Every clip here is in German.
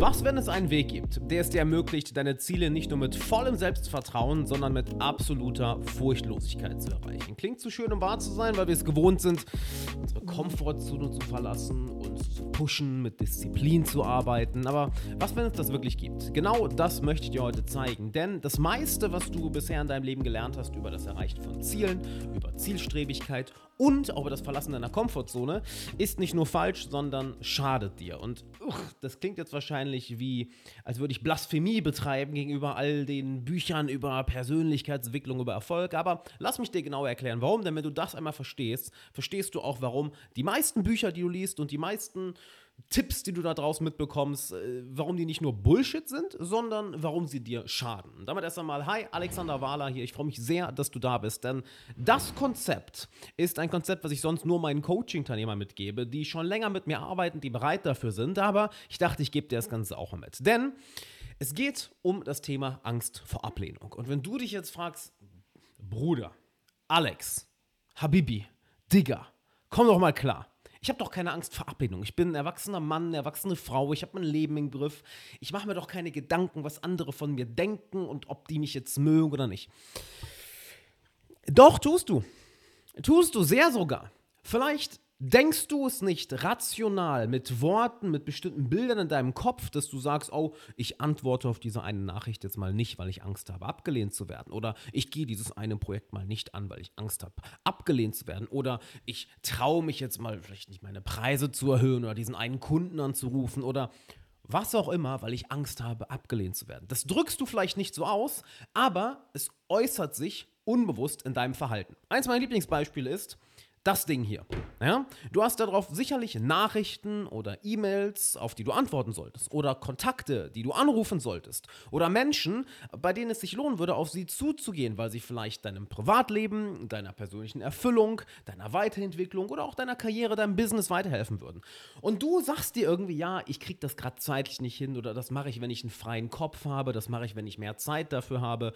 Was, wenn es einen Weg gibt, der es dir ermöglicht, deine Ziele nicht nur mit vollem Selbstvertrauen, sondern mit absoluter Furchtlosigkeit zu erreichen? Klingt zu schön, um wahr zu sein, weil wir es gewohnt sind, unsere Komfortzone zu verlassen, uns zu pushen, mit Disziplin zu arbeiten. Aber was, wenn es das wirklich gibt? Genau das möchte ich dir heute zeigen. Denn das meiste, was du bisher in deinem Leben gelernt hast über das Erreichen von Zielen, über Zielstrebigkeit und auch über das Verlassen deiner Komfortzone, ist nicht nur falsch, sondern schadet dir. Und uch, das klingt jetzt wahrscheinlich wahrscheinlich wie, als würde ich Blasphemie betreiben gegenüber all den Büchern über Persönlichkeitsentwicklung, über Erfolg. Aber lass mich dir genau erklären, warum. Denn wenn du das einmal verstehst, verstehst du auch, warum die meisten Bücher, die du liest und die meisten Tipps, die du da draußen mitbekommst, äh, warum die nicht nur Bullshit sind, sondern warum sie dir schaden. Und damit erst einmal, hi, Alexander Wahler hier. Ich freue mich sehr, dass du da bist, denn das Konzept ist ein Konzept, was ich sonst nur meinen Coaching-Teilnehmern mitgebe, die schon länger mit mir arbeiten, die bereit dafür sind, aber ich dachte, ich gebe dir das Ganze auch mit. Denn es geht um das Thema Angst vor Ablehnung. Und wenn du dich jetzt fragst, Bruder, Alex, Habibi, Digger, komm doch mal klar. Ich habe doch keine Angst vor Ablehnung. Ich bin ein erwachsener Mann, eine erwachsene Frau. Ich habe mein Leben im Griff. Ich mache mir doch keine Gedanken, was andere von mir denken und ob die mich jetzt mögen oder nicht. Doch, tust du. Tust du sehr sogar. Vielleicht Denkst du es nicht rational mit Worten, mit bestimmten Bildern in deinem Kopf, dass du sagst, oh, ich antworte auf diese eine Nachricht jetzt mal nicht, weil ich Angst habe, abgelehnt zu werden? Oder ich gehe dieses eine Projekt mal nicht an, weil ich Angst habe, abgelehnt zu werden? Oder ich traue mich jetzt mal vielleicht nicht meine Preise zu erhöhen oder diesen einen Kunden anzurufen oder was auch immer, weil ich Angst habe, abgelehnt zu werden. Das drückst du vielleicht nicht so aus, aber es äußert sich unbewusst in deinem Verhalten. Eins meiner Lieblingsbeispiele ist, das Ding hier. Ja? Du hast darauf sicherlich Nachrichten oder E-Mails, auf die du antworten solltest. Oder Kontakte, die du anrufen solltest. Oder Menschen, bei denen es sich lohnen würde, auf sie zuzugehen, weil sie vielleicht deinem Privatleben, deiner persönlichen Erfüllung, deiner Weiterentwicklung oder auch deiner Karriere, deinem Business weiterhelfen würden. Und du sagst dir irgendwie, ja, ich krieg das gerade zeitlich nicht hin oder das mache ich, wenn ich einen freien Kopf habe, das mache ich, wenn ich mehr Zeit dafür habe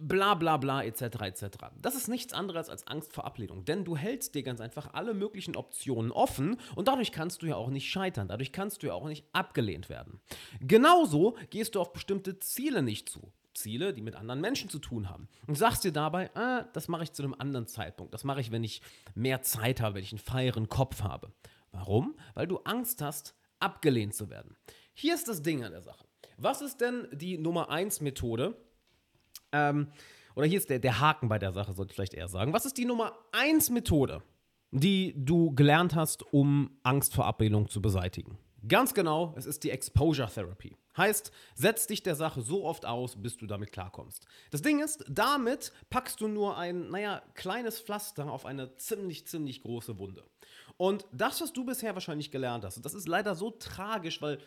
bla bla bla etc. etc. Das ist nichts anderes als Angst vor Ablehnung, denn du hältst dir ganz einfach alle möglichen Optionen offen und dadurch kannst du ja auch nicht scheitern, dadurch kannst du ja auch nicht abgelehnt werden. Genauso gehst du auf bestimmte Ziele nicht zu. Ziele, die mit anderen Menschen zu tun haben. Und sagst dir dabei, ah, das mache ich zu einem anderen Zeitpunkt. Das mache ich, wenn ich mehr Zeit habe, wenn ich einen freieren Kopf habe. Warum? Weil du Angst hast, abgelehnt zu werden. Hier ist das Ding an der Sache. Was ist denn die Nummer 1 Methode, ähm, oder hier ist der, der Haken bei der Sache, sollte ich vielleicht eher sagen. Was ist die Nummer 1 Methode, die du gelernt hast, um Angst vor Ablehnung zu beseitigen? Ganz genau, es ist die Exposure Therapy. Heißt, setz dich der Sache so oft aus, bis du damit klarkommst. Das Ding ist, damit packst du nur ein, naja, kleines Pflaster auf eine ziemlich, ziemlich große Wunde. Und das, was du bisher wahrscheinlich gelernt hast, und das ist leider so tragisch, weil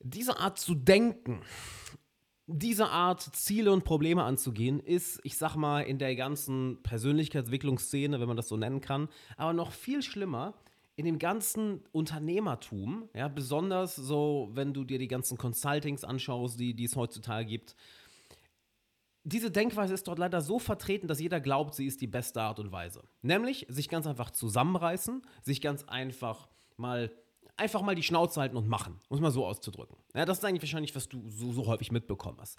diese Art zu denken diese Art Ziele und Probleme anzugehen, ist, ich sag mal, in der ganzen Persönlichkeitsentwicklungsszene, wenn man das so nennen kann, aber noch viel schlimmer in dem ganzen Unternehmertum, ja, besonders so, wenn du dir die ganzen Consultings anschaust, die, die es heutzutage gibt. Diese Denkweise ist dort leider so vertreten, dass jeder glaubt, sie ist die beste Art und Weise. Nämlich sich ganz einfach zusammenreißen, sich ganz einfach mal einfach mal die Schnauze halten und machen, um es mal so auszudrücken. Ja, das ist eigentlich wahrscheinlich, was du so, so häufig mitbekommen hast.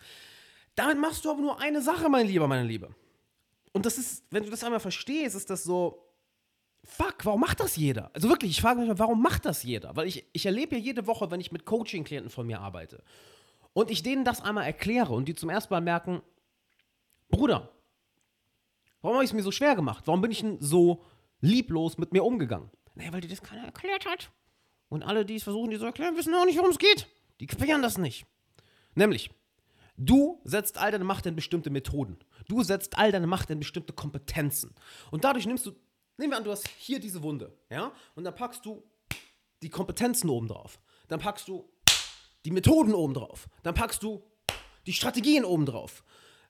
Damit machst du aber nur eine Sache, mein Lieber, meine Liebe. Und das ist, wenn du das einmal verstehst, ist das so, fuck, warum macht das jeder? Also wirklich, ich frage mich mal, warum macht das jeder? Weil ich, ich erlebe ja jede Woche, wenn ich mit Coaching-Klienten von mir arbeite und ich denen das einmal erkläre und die zum ersten Mal merken, Bruder, warum habe ich es mir so schwer gemacht? Warum bin ich denn so lieblos mit mir umgegangen? Naja, weil dir das keiner erklärt hat. Und alle, die es versuchen, dir zu erklären, wissen auch nicht, worum es geht. Die kapieren das nicht. Nämlich, du setzt all deine Macht in bestimmte Methoden. Du setzt all deine Macht in bestimmte Kompetenzen. Und dadurch nimmst du, nehmen wir an, du hast hier diese Wunde, ja? Und dann packst du die Kompetenzen oben drauf. Dann packst du die Methoden oben drauf. Dann packst du die Strategien oben drauf.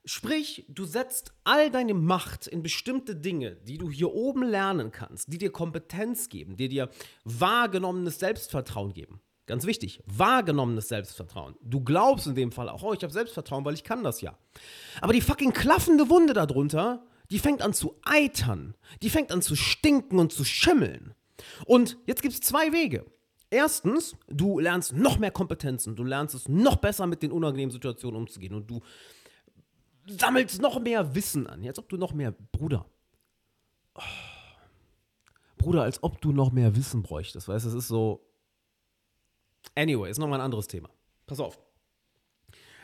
Sprich, du setzt all deine Macht in bestimmte Dinge, die du hier oben lernen kannst, die dir Kompetenz geben, die dir wahrgenommenes Selbstvertrauen geben. Ganz wichtig, wahrgenommenes Selbstvertrauen. Du glaubst in dem Fall auch, oh, ich habe Selbstvertrauen, weil ich kann das ja. Aber die fucking klaffende Wunde darunter, die fängt an zu eitern. Die fängt an zu stinken und zu schimmeln. Und jetzt gibt es zwei Wege. Erstens, du lernst noch mehr Kompetenzen, du lernst es noch besser mit den unangenehmen Situationen umzugehen und du sammelst noch mehr Wissen an, als ob du noch mehr, Bruder. Oh, Bruder, als ob du noch mehr Wissen bräuchtest, weißt du, es ist so. Anyway, ist nochmal ein anderes Thema. Pass auf.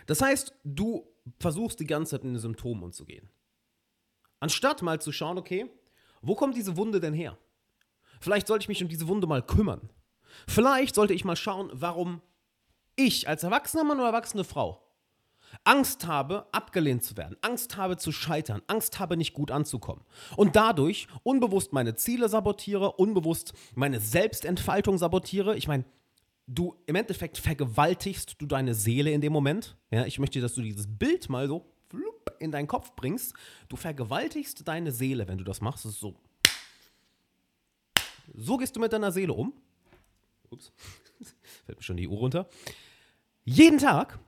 Das heißt, du versuchst die ganze Zeit in den Symptomen umzugehen. Anstatt mal zu schauen, okay, wo kommt diese Wunde denn her? Vielleicht sollte ich mich um diese Wunde mal kümmern. Vielleicht sollte ich mal schauen, warum ich als erwachsener Mann oder erwachsene Frau Angst habe, abgelehnt zu werden, Angst habe zu scheitern, Angst habe, nicht gut anzukommen. Und dadurch unbewusst meine Ziele sabotiere, unbewusst meine Selbstentfaltung sabotiere. Ich meine, du im Endeffekt vergewaltigst du deine Seele in dem Moment. Ja, ich möchte, dass du dieses Bild mal so in deinen Kopf bringst. Du vergewaltigst deine Seele, wenn du das machst. Das so. So gehst du mit deiner Seele um. Ups, fällt mir schon die Uhr runter. Jeden Tag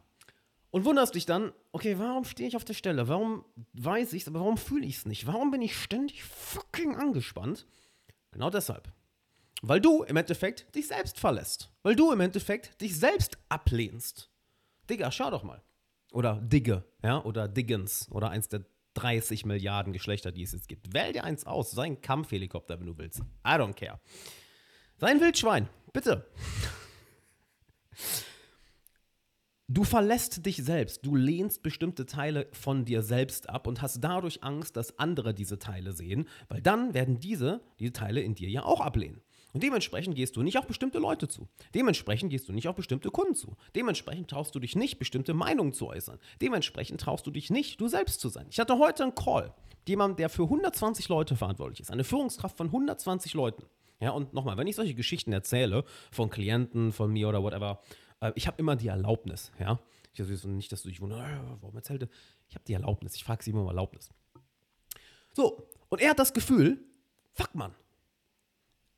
und wunderst dich dann, okay, warum stehe ich auf der Stelle? Warum weiß ich es, aber warum fühle ich es nicht? Warum bin ich ständig fucking angespannt? Genau deshalb. Weil du im Endeffekt dich selbst verlässt. Weil du im Endeffekt dich selbst ablehnst. Digga, schau doch mal. Oder Digge, ja, oder Diggens, oder eins der 30 Milliarden Geschlechter, die es jetzt gibt. Wähl dir eins aus. Sei ein Kampfhelikopter, wenn du willst. I don't care. Sei ein Wildschwein. Bitte. Du verlässt dich selbst, du lehnst bestimmte Teile von dir selbst ab und hast dadurch Angst, dass andere diese Teile sehen, weil dann werden diese, diese Teile in dir ja auch ablehnen. Und dementsprechend gehst du nicht auf bestimmte Leute zu. Dementsprechend gehst du nicht auf bestimmte Kunden zu. Dementsprechend traust du dich nicht, bestimmte Meinungen zu äußern. Dementsprechend traust du dich nicht, du selbst zu sein. Ich hatte heute einen Call. Jemand, der für 120 Leute verantwortlich ist. Eine Führungskraft von 120 Leuten. Ja, und nochmal, wenn ich solche Geschichten erzähle, von Klienten, von mir oder whatever, ich habe immer die Erlaubnis, ja. Ich also nicht, dass du dich wunderst, äh, warum erzählt er? Ich habe die Erlaubnis. Ich frage sie immer um Erlaubnis. So, und er hat das Gefühl, fuck man,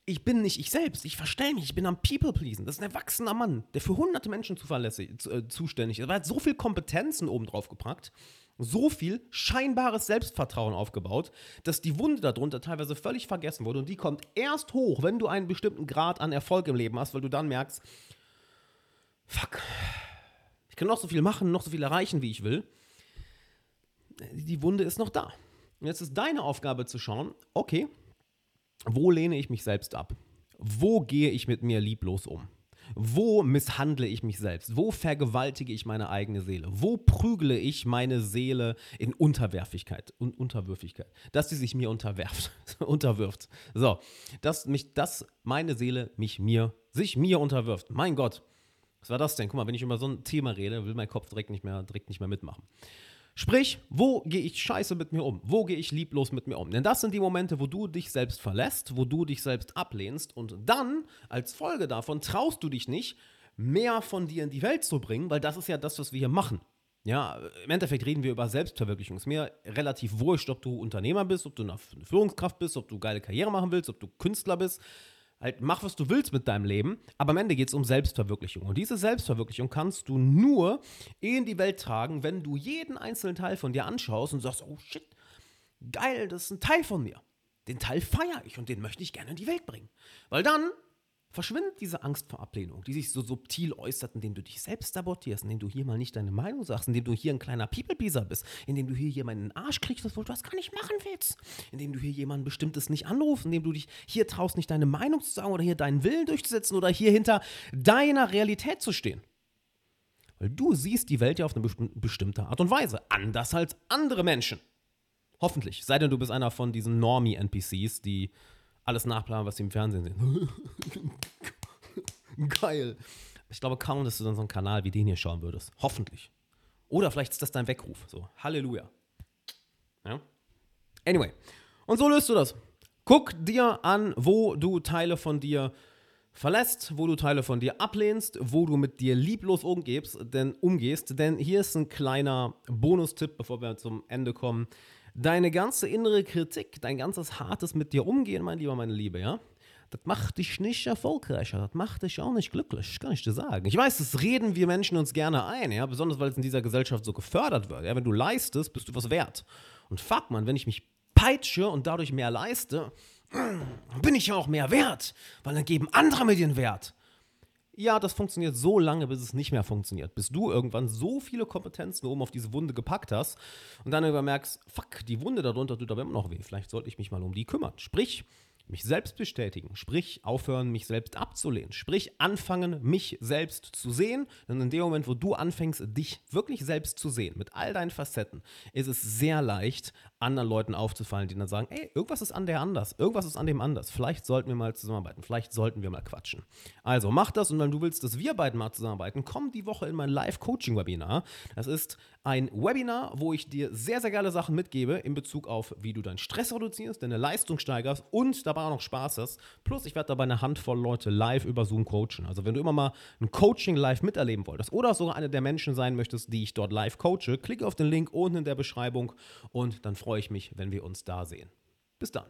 ich bin nicht ich selbst, ich verstelle mich, ich bin am People-Pleasen. Das ist ein erwachsener Mann, der für hunderte Menschen zuverlässig, zu, äh, zuständig ist. Er hat so viel Kompetenzen oben drauf gepackt, so viel scheinbares Selbstvertrauen aufgebaut, dass die Wunde darunter teilweise völlig vergessen wurde. Und die kommt erst hoch, wenn du einen bestimmten Grad an Erfolg im Leben hast, weil du dann merkst, kann noch so viel machen, noch so viel erreichen, wie ich will. Die Wunde ist noch da. Und jetzt ist deine Aufgabe zu schauen, okay, wo lehne ich mich selbst ab? Wo gehe ich mit mir lieblos um? Wo misshandle ich mich selbst? Wo vergewaltige ich meine eigene Seele? Wo prügle ich meine Seele in Unterwerfigkeit und Unterwürfigkeit? Dass sie sich mir unterwerft, unterwirft. So, dass mich, dass meine Seele mich mir, sich mir unterwirft. Mein Gott, was war das denn? Guck mal, wenn ich über so ein Thema rede, will mein Kopf direkt nicht mehr, direkt nicht mehr mitmachen. Sprich, wo gehe ich scheiße mit mir um? Wo gehe ich lieblos mit mir um? Denn das sind die Momente, wo du dich selbst verlässt, wo du dich selbst ablehnst und dann, als Folge davon, traust du dich nicht, mehr von dir in die Welt zu bringen, weil das ist ja das, was wir hier machen. Ja, im Endeffekt reden wir über Selbstverwirklichung. Es ist mir relativ wurscht, ob du Unternehmer bist, ob du eine Führungskraft bist, ob du geile Karriere machen willst, ob du Künstler bist. Halt, mach, was du willst mit deinem Leben, aber am Ende geht es um Selbstverwirklichung. Und diese Selbstverwirklichung kannst du nur in die Welt tragen, wenn du jeden einzelnen Teil von dir anschaust und sagst, oh shit, geil, das ist ein Teil von mir. Den Teil feiere ich und den möchte ich gerne in die Welt bringen. Weil dann verschwindet diese Angst vor Ablehnung, die sich so subtil äußert, indem du dich selbst sabotierst, indem du hier mal nicht deine Meinung sagst, indem du hier ein kleiner People-Pleaser bist, indem du hier jemanden Arsch kriegst, was du das gar nicht machen willst, indem du hier jemanden Bestimmtes nicht anrufst, indem du dich hier traust, nicht deine Meinung zu sagen oder hier deinen Willen durchzusetzen oder hier hinter deiner Realität zu stehen. Weil du siehst die Welt ja auf eine bestimmte Art und Weise, anders als andere Menschen. Hoffentlich. Sei denn, du bist einer von diesen Normie-NPCs, die alles nachplanen, was sie im Fernsehen sehen. Geil. Ich glaube kaum, dass du dann so einen Kanal wie den hier schauen würdest. Hoffentlich. Oder vielleicht ist das dein Weckruf. So, Halleluja. Ja? Anyway. Und so löst du das. Guck dir an, wo du Teile von dir verlässt, wo du Teile von dir ablehnst, wo du mit dir lieblos umgehst, denn, umgehst. Denn hier ist ein kleiner Bonustipp, bevor wir zum Ende kommen. Deine ganze innere Kritik, dein ganzes hartes mit dir umgehen, mein Lieber, meine Liebe, ja, das macht dich nicht erfolgreicher, das macht dich auch nicht glücklich, kann ich dir sagen. Ich weiß, das reden wir Menschen uns gerne ein, ja, besonders weil es in dieser Gesellschaft so gefördert wird. Ja, wenn du leistest, bist du was wert. Und fuck man, wenn ich mich peitsche und dadurch mehr leiste, bin ich ja auch mehr wert, weil dann geben andere mir den Wert. Ja, das funktioniert so lange, bis es nicht mehr funktioniert. Bis du irgendwann so viele Kompetenzen oben auf diese Wunde gepackt hast und dann irgendwann merkst, fuck, die Wunde darunter tut aber immer noch weh. Vielleicht sollte ich mich mal um die kümmern. Sprich, mich selbst bestätigen, sprich aufhören, mich selbst abzulehnen, sprich anfangen, mich selbst zu sehen. Denn in dem Moment, wo du anfängst, dich wirklich selbst zu sehen, mit all deinen Facetten, ist es sehr leicht, anderen Leuten aufzufallen, die dann sagen, ey, irgendwas ist an der anders, irgendwas ist an dem anders. Vielleicht sollten wir mal zusammenarbeiten, vielleicht sollten wir mal quatschen. Also mach das und wenn du willst, dass wir beiden mal zusammenarbeiten, komm die Woche in mein Live-Coaching-Webinar. Das ist ein Webinar, wo ich dir sehr, sehr geile Sachen mitgebe in Bezug auf, wie du deinen Stress reduzierst, deine Leistung steigerst und dabei auch noch Spaß hast. Plus, ich werde dabei eine Handvoll Leute live über Zoom coachen. Also, wenn du immer mal ein Coaching live miterleben wolltest oder sogar einer der Menschen sein möchtest, die ich dort live coache, klicke auf den Link unten in der Beschreibung und dann freue ich mich, wenn wir uns da sehen. Bis dann.